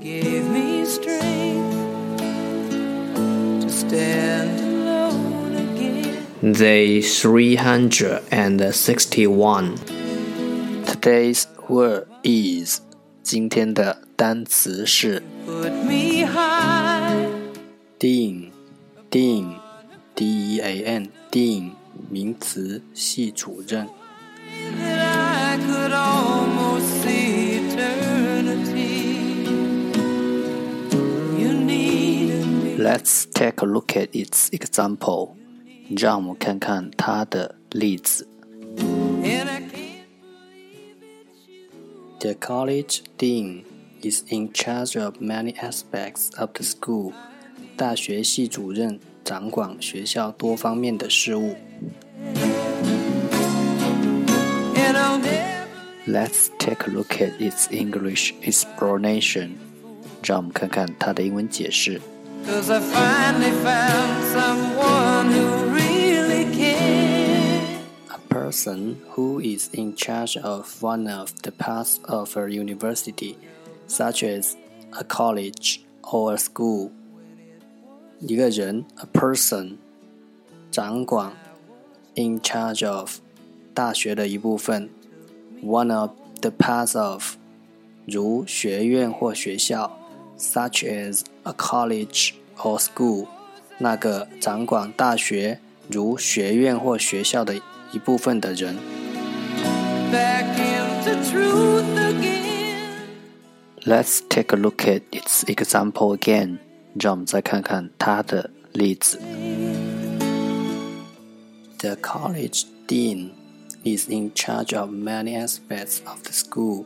gave me strength to stand alone again. Day 361 Today's word is 今天的单词是 dean dean d e a n dean 名词系主任。Let's take a look at its example. 让我们看看它的例子。The college dean is in charge of many aspects of the school. 大学系主任掌管学校多方面的事务。Let's take a look at its English explanation. 让我们看看它的英文解释。 Cause I finally found someone who really cares. A person who is in charge of one of the parts of a university, such as a college or a school. 一个人，a person，掌管，in charge of，大学的一部分，one of the parts of，如学院或学校。 such as a college or school，那个掌管大学如学院或学校的一部分的人。Let's take a look at its example again。让我们再看看它的例子。The college dean is in charge of many aspects of the school.